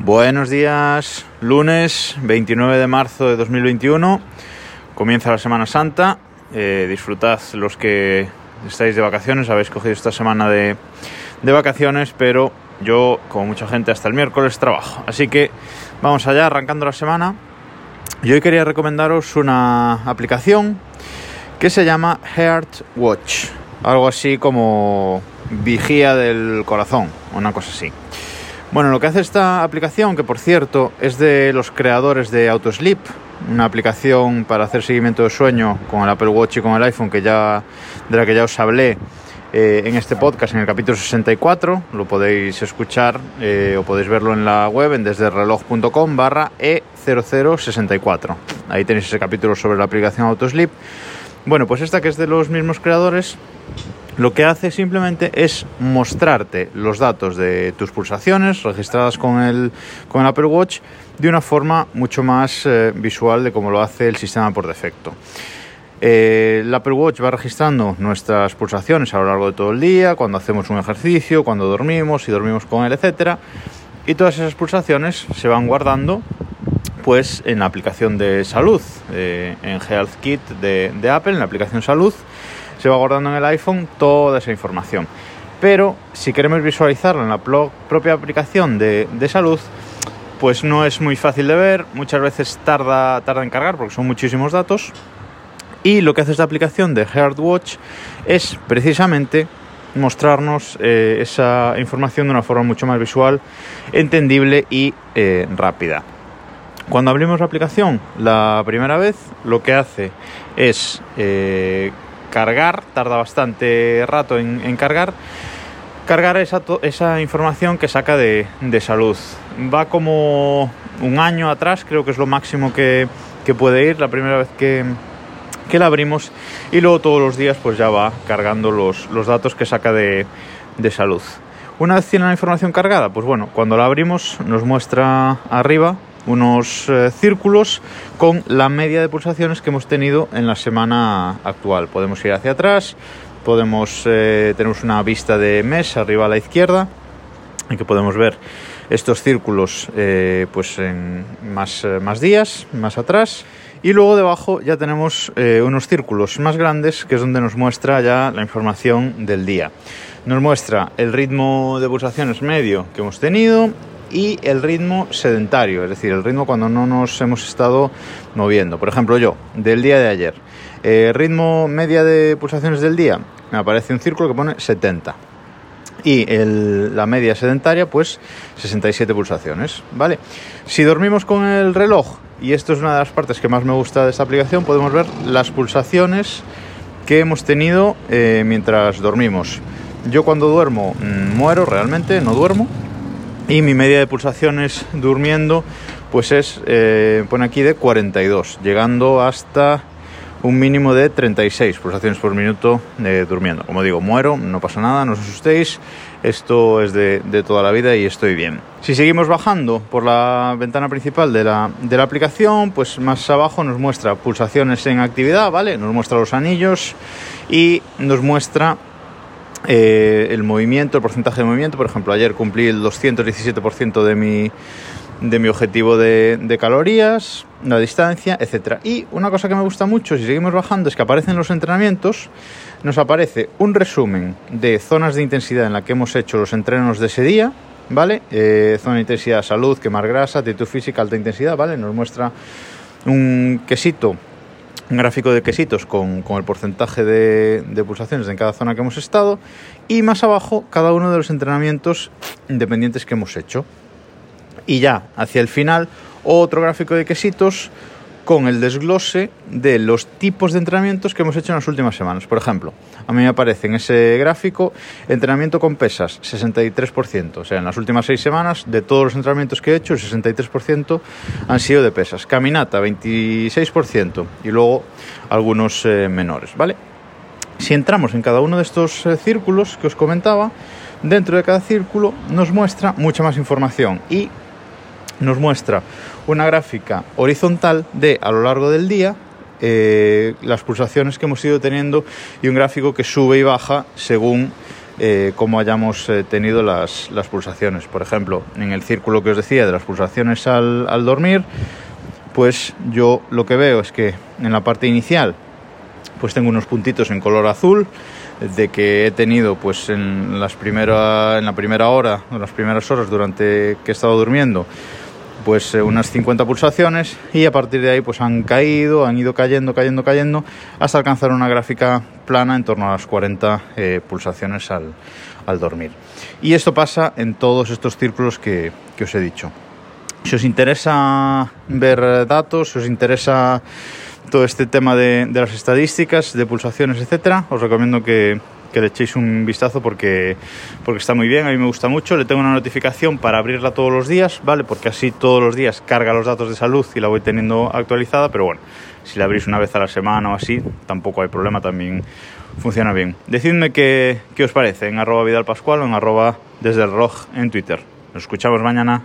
Buenos días, lunes 29 de marzo de 2021, comienza la Semana Santa, eh, disfrutad los que estáis de vacaciones, habéis cogido esta semana de, de vacaciones, pero yo, como mucha gente, hasta el miércoles trabajo. Así que vamos allá, arrancando la semana. Y hoy quería recomendaros una aplicación que se llama Heart Watch, algo así como vigía del corazón, una cosa así. Bueno, lo que hace esta aplicación, que por cierto es de los creadores de Autosleep, una aplicación para hacer seguimiento de sueño con el Apple Watch y con el iPhone que ya, de la que ya os hablé eh, en este podcast, en el capítulo 64, lo podéis escuchar eh, o podéis verlo en la web en desdereloj.com barra E0064. Ahí tenéis ese capítulo sobre la aplicación Autosleep. Bueno, pues esta que es de los mismos creadores, lo que hace simplemente es mostrarte los datos de tus pulsaciones registradas con el, con el Apple Watch de una forma mucho más eh, visual de como lo hace el sistema por defecto. Eh, el Apple Watch va registrando nuestras pulsaciones a lo largo de todo el día, cuando hacemos un ejercicio, cuando dormimos, si dormimos con él, etcétera, y todas esas pulsaciones se van guardando pues en la aplicación de salud, eh, en Health Kit de, de Apple, en la aplicación salud se va guardando en el iPhone toda esa información. Pero si queremos visualizarlo en la propia aplicación de, salud, pues no es muy fácil de ver, muchas veces tarda, tarda en cargar porque son muchísimos datos. Y lo que hace esta aplicación de Watch es precisamente mostrarnos eh, esa información de una forma mucho más visual, entendible y eh, rápida. Cuando abrimos la aplicación la primera vez, lo que hace es eh, cargar, tarda bastante rato en, cargar, cargar esa, esa, información que saca de, salud. Va como un año atrás, creo que es lo máximo que, puede ir la primera vez que, que, la abrimos y luego todos los días pues ya va cargando los, los datos que saca de, de salud. Una vez tiene la información cargada, pues bueno, cuando la abrimos nos muestra arriba unos eh, círculos con la media de pulsaciones que hemos tenido en la semana actual. Podemos ir hacia atrás, podemos eh, tenemos una vista de mes arriba a la izquierda en que podemos ver estos círculos eh, pues en más, más días, más atrás. Y luego debajo ya tenemos unos círculos más grandes que es donde nos muestra ya la información del día. Nos muestra el ritmo de pulsaciones medio que hemos tenido, y el ritmo sedentario, es decir, el ritmo cuando no nos hemos estado moviendo. Por ejemplo, yo, del día de ayer, eh, ritmo media de pulsaciones del día, me aparece un círculo que pone 70. Y la media sedentaria, pues 67 pulsaciones, ¿vale? Si dormimos con el reloj, y esto es una de las partes que más me gusta de esta aplicación, podemos ver las pulsaciones que hemos tenido eh, mientras dormimos. Yo cuando duermo mm, muero realmente, no duermo, y mi media de pulsaciones durmiendo pues es, eh, pone aquí de 42, llegando hasta un mínimo de 36 pulsaciones por minuto eh, durmiendo. Como digo, muero, no pasa nada, no os asustéis, esto es de, toda la vida y estoy bien. Si seguimos bajando por la ventana principal de la, de la aplicación, pues más abajo nos muestra pulsaciones en actividad, ¿vale? Nos muestra los anillos y nos muestra eh, el movimiento, el porcentaje de movimiento. Por ejemplo, ayer cumplí el 217% de mi, de mi objetivo de, calorías, la distancia, etc. Y una cosa que me gusta mucho, si seguimos bajando, es que aparecen los entrenamientos, nos aparece un resumen de zonas de intensidad en la que hemos hecho los entrenos de ese día, ¿vale? Eh, zona de intensidad, salud, quemar grasa, actitud física, alta intensidad, ¿vale? Nos muestra un quesito un gráfico de quesitos con, el porcentaje de, de, pulsaciones en cada zona que hemos estado y más abajo cada uno de los entrenamientos independientes que hemos hecho. Y ya hacia el final otro gráfico de quesitos con el desglose de los tipos de entrenamientos que hemos hecho en las últimas semanas. Por ejemplo, a mí me aparece en ese gráfico entrenamiento con pesas, 63%. O sea, en las últimas seis semanas, de todos los entrenamientos que he hecho, el 63% han sido de pesas. Caminata, 26%. Y luego algunos eh, menores, ¿vale? Si entramos en cada uno de estos eh, círculos que os comentaba, dentro de cada círculo nos muestra mucha más información y nos muestra una gráfica horizontal de a lo largo del día eh, las pulsaciones que hemos ido teniendo y un gráfico que sube y baja según eh, cómo hayamos eh, tenido las, las, pulsaciones. Por ejemplo, en el círculo que os decía de las pulsaciones al, al dormir, pues yo lo que veo es que en la parte inicial pues tengo unos puntitos en color azul de que he tenido pues en las primera, en la primera hora en las primeras horas durante que he estado durmiendo pues eh, unas 50 pulsaciones y a partir de ahí pues han caído, han ido cayendo, cayendo, cayendo hasta alcanzar una gráfica plana en torno a las 40 eh, pulsaciones al, al, dormir. Y esto pasa en todos estos círculos que, que os he dicho. Si os interesa ver datos, si os interesa todo este tema de, de las estadísticas, de pulsaciones, etcétera, os recomiendo que, que le echéis un vistazo porque, porque está muy bien, a mí me gusta mucho. Le tengo una notificación para abrirla todos los días, ¿vale? Porque así todos los días carga los datos de salud y la voy teniendo actualizada, pero bueno, si la abrís una vez a la semana o así, tampoco hay problema, también funciona bien. Decidme qué, qué os parece en arroba Vidal o en arroba desde el en Twitter. Nos escuchamos mañana.